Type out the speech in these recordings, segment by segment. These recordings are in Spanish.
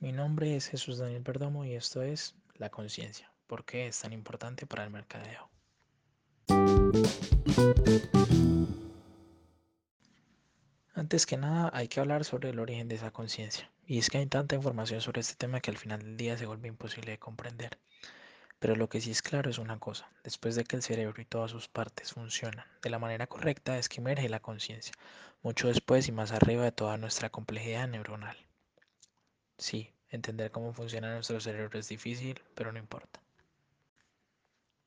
Mi nombre es Jesús Daniel Perdomo y esto es La Conciencia. ¿Por qué es tan importante para el mercadeo? Antes que nada hay que hablar sobre el origen de esa conciencia. Y es que hay tanta información sobre este tema que al final del día se vuelve imposible de comprender. Pero lo que sí es claro es una cosa, después de que el cerebro y todas sus partes funcionan de la manera correcta es que emerge la conciencia, mucho después y más arriba de toda nuestra complejidad neuronal. Sí, entender cómo funciona nuestro cerebro es difícil, pero no importa.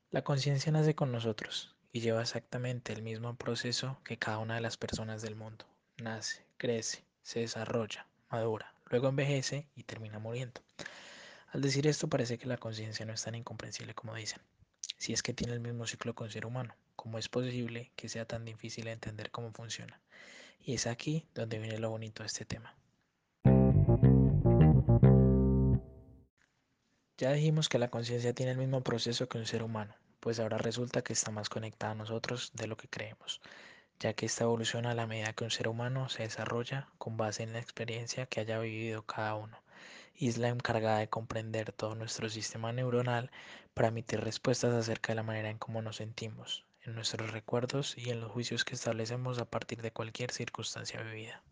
La conciencia nace con nosotros y lleva exactamente el mismo proceso que cada una de las personas del mundo. Nace, crece, se desarrolla, madura, luego envejece y termina muriendo. Al decir esto parece que la conciencia no es tan incomprensible como dicen. Si es que tiene el mismo ciclo con ser humano, ¿cómo es posible que sea tan difícil entender cómo funciona? Y es aquí donde viene lo bonito de este tema. Ya dijimos que la conciencia tiene el mismo proceso que un ser humano, pues ahora resulta que está más conectada a nosotros de lo que creemos, ya que esta evoluciona a la medida que un ser humano se desarrolla con base en la experiencia que haya vivido cada uno y es la encargada de comprender todo nuestro sistema neuronal para emitir respuestas acerca de la manera en cómo nos sentimos, en nuestros recuerdos y en los juicios que establecemos a partir de cualquier circunstancia vivida.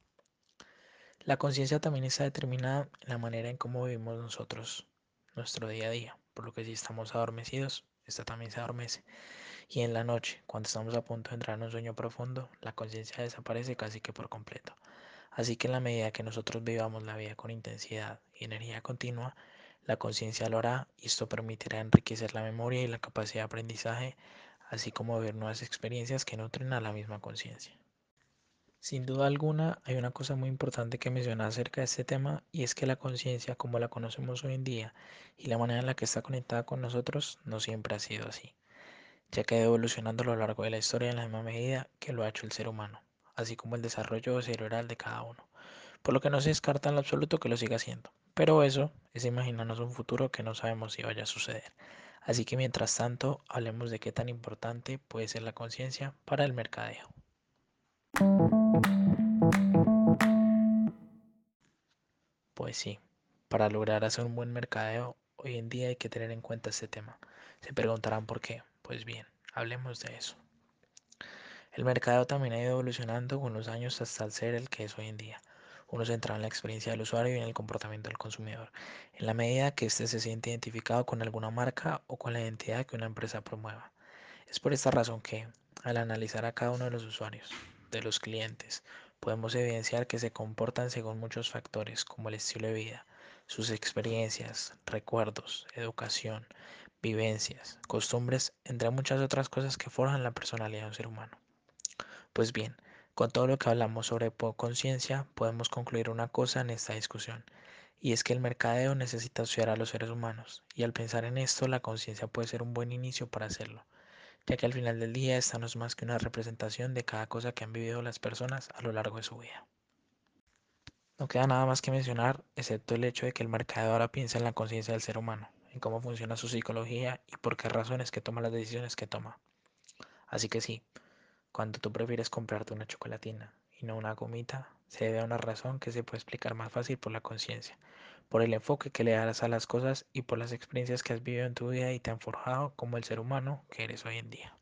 La conciencia también está determinada en la manera en cómo vivimos nosotros nuestro día a día, por lo que si estamos adormecidos, esta también se adormece. Y en la noche, cuando estamos a punto de entrar en un sueño profundo, la conciencia desaparece casi que por completo. Así que en la medida que nosotros vivamos la vida con intensidad y energía continua, la conciencia lo hará y esto permitirá enriquecer la memoria y la capacidad de aprendizaje, así como ver nuevas experiencias que nutren a la misma conciencia. Sin duda alguna, hay una cosa muy importante que mencionar acerca de este tema y es que la conciencia como la conocemos hoy en día y la manera en la que está conectada con nosotros no siempre ha sido así, ya que ha evolucionando a lo largo de la historia en la misma medida que lo ha hecho el ser humano así como el desarrollo cerebral de cada uno, por lo que no se descarta en lo absoluto que lo siga haciendo. Pero eso es imaginarnos un futuro que no sabemos si vaya a suceder. Así que mientras tanto, hablemos de qué tan importante puede ser la conciencia para el mercadeo. Pues sí, para lograr hacer un buen mercadeo, hoy en día hay que tener en cuenta este tema. Se preguntarán por qué. Pues bien, hablemos de eso. El mercado también ha ido evolucionando con los años hasta ser el que es hoy en día. Uno centrado en la experiencia del usuario y en el comportamiento del consumidor, en la medida que éste se siente identificado con alguna marca o con la identidad que una empresa promueva. Es por esta razón que, al analizar a cada uno de los usuarios, de los clientes, podemos evidenciar que se comportan según muchos factores como el estilo de vida, sus experiencias, recuerdos, educación, vivencias, costumbres, entre muchas otras cosas que forjan la personalidad de un ser humano. Pues bien, con todo lo que hablamos sobre conciencia, podemos concluir una cosa en esta discusión, y es que el mercadeo necesita estudiar a los seres humanos, y al pensar en esto, la conciencia puede ser un buen inicio para hacerlo, ya que al final del día esta no es más que una representación de cada cosa que han vivido las personas a lo largo de su vida. No queda nada más que mencionar, excepto el hecho de que el mercadeo ahora piensa en la conciencia del ser humano, en cómo funciona su psicología y por qué razones que toma las decisiones que toma. Así que sí, cuando tú prefieres comprarte una chocolatina y no una gomita, se debe a una razón que se puede explicar más fácil por la conciencia, por el enfoque que le das a las cosas y por las experiencias que has vivido en tu vida y te han forjado como el ser humano que eres hoy en día.